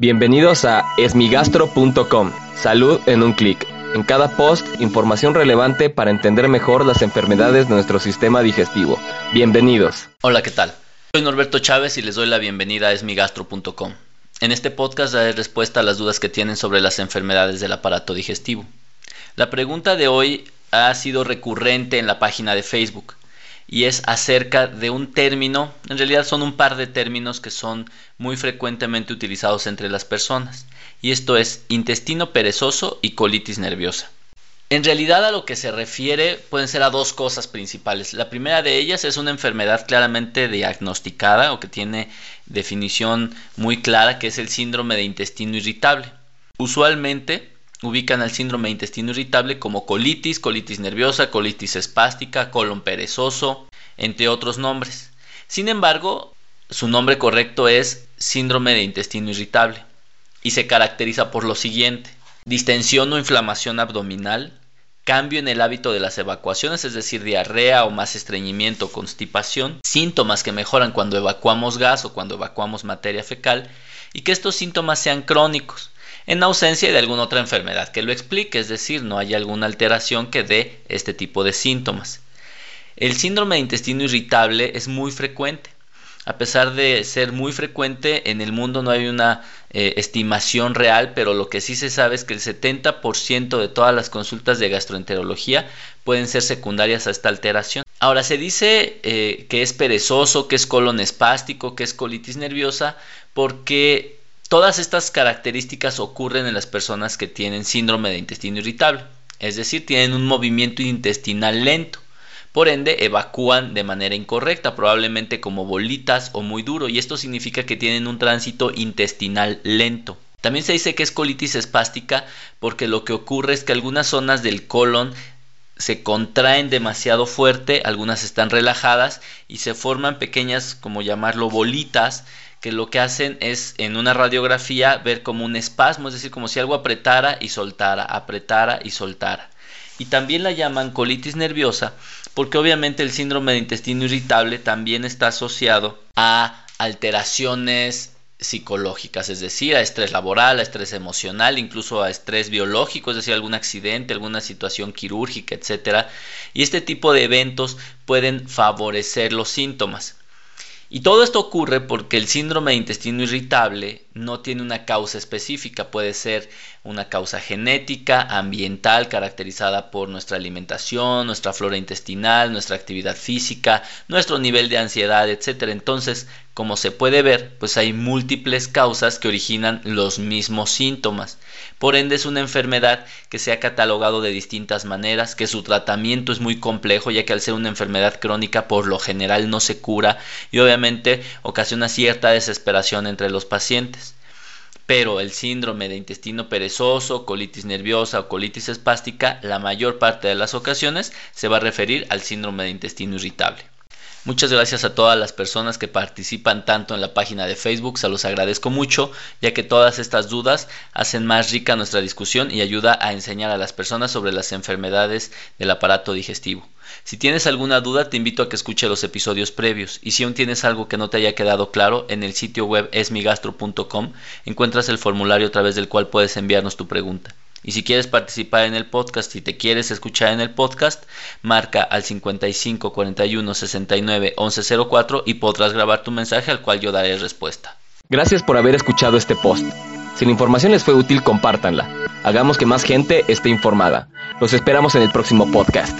Bienvenidos a esmigastro.com. Salud en un clic. En cada post, información relevante para entender mejor las enfermedades de nuestro sistema digestivo. Bienvenidos. Hola, ¿qué tal? Soy Norberto Chávez y les doy la bienvenida a esmigastro.com. En este podcast daré respuesta a las dudas que tienen sobre las enfermedades del aparato digestivo. La pregunta de hoy ha sido recurrente en la página de Facebook y es acerca de un término, en realidad son un par de términos que son muy frecuentemente utilizados entre las personas, y esto es intestino perezoso y colitis nerviosa. En realidad a lo que se refiere pueden ser a dos cosas principales. La primera de ellas es una enfermedad claramente diagnosticada o que tiene definición muy clara, que es el síndrome de intestino irritable. Usualmente ubican al síndrome de intestino irritable como colitis, colitis nerviosa, colitis espástica, colon perezoso, entre otros nombres. Sin embargo, su nombre correcto es síndrome de intestino irritable y se caracteriza por lo siguiente. Distensión o inflamación abdominal, cambio en el hábito de las evacuaciones, es decir, diarrea o más estreñimiento o constipación, síntomas que mejoran cuando evacuamos gas o cuando evacuamos materia fecal y que estos síntomas sean crónicos en ausencia de alguna otra enfermedad que lo explique, es decir, no hay alguna alteración que dé este tipo de síntomas. El síndrome de intestino irritable es muy frecuente. A pesar de ser muy frecuente, en el mundo no hay una eh, estimación real, pero lo que sí se sabe es que el 70% de todas las consultas de gastroenterología pueden ser secundarias a esta alteración. Ahora, se dice eh, que es perezoso, que es colon espástico, que es colitis nerviosa, porque Todas estas características ocurren en las personas que tienen síndrome de intestino irritable, es decir, tienen un movimiento intestinal lento. Por ende, evacúan de manera incorrecta, probablemente como bolitas o muy duro, y esto significa que tienen un tránsito intestinal lento. También se dice que es colitis espástica porque lo que ocurre es que algunas zonas del colon se contraen demasiado fuerte, algunas están relajadas y se forman pequeñas, como llamarlo, bolitas que lo que hacen es en una radiografía ver como un espasmo, es decir, como si algo apretara y soltara, apretara y soltara. Y también la llaman colitis nerviosa porque obviamente el síndrome de intestino irritable también está asociado a alteraciones psicológicas, es decir, a estrés laboral, a estrés emocional, incluso a estrés biológico, es decir, algún accidente, alguna situación quirúrgica, etcétera. Y este tipo de eventos pueden favorecer los síntomas. Y todo esto ocurre porque el síndrome de intestino irritable no tiene una causa específica, puede ser una causa genética, ambiental, caracterizada por nuestra alimentación, nuestra flora intestinal, nuestra actividad física, nuestro nivel de ansiedad, etc. Entonces, como se puede ver, pues hay múltiples causas que originan los mismos síntomas. Por ende es una enfermedad que se ha catalogado de distintas maneras, que su tratamiento es muy complejo, ya que al ser una enfermedad crónica por lo general no se cura y obviamente ocasiona cierta desesperación entre los pacientes. Pero el síndrome de intestino perezoso, colitis nerviosa o colitis espástica, la mayor parte de las ocasiones se va a referir al síndrome de intestino irritable. Muchas gracias a todas las personas que participan tanto en la página de Facebook, se los agradezco mucho, ya que todas estas dudas hacen más rica nuestra discusión y ayuda a enseñar a las personas sobre las enfermedades del aparato digestivo. Si tienes alguna duda, te invito a que escuche los episodios previos y si aún tienes algo que no te haya quedado claro, en el sitio web esmigastro.com encuentras el formulario a través del cual puedes enviarnos tu pregunta. Y si quieres participar en el podcast y te quieres escuchar en el podcast, marca al 55 41 69 11 04 y podrás grabar tu mensaje al cual yo daré respuesta. Gracias por haber escuchado este post. Si la información les fue útil, compártanla. Hagamos que más gente esté informada. Los esperamos en el próximo podcast.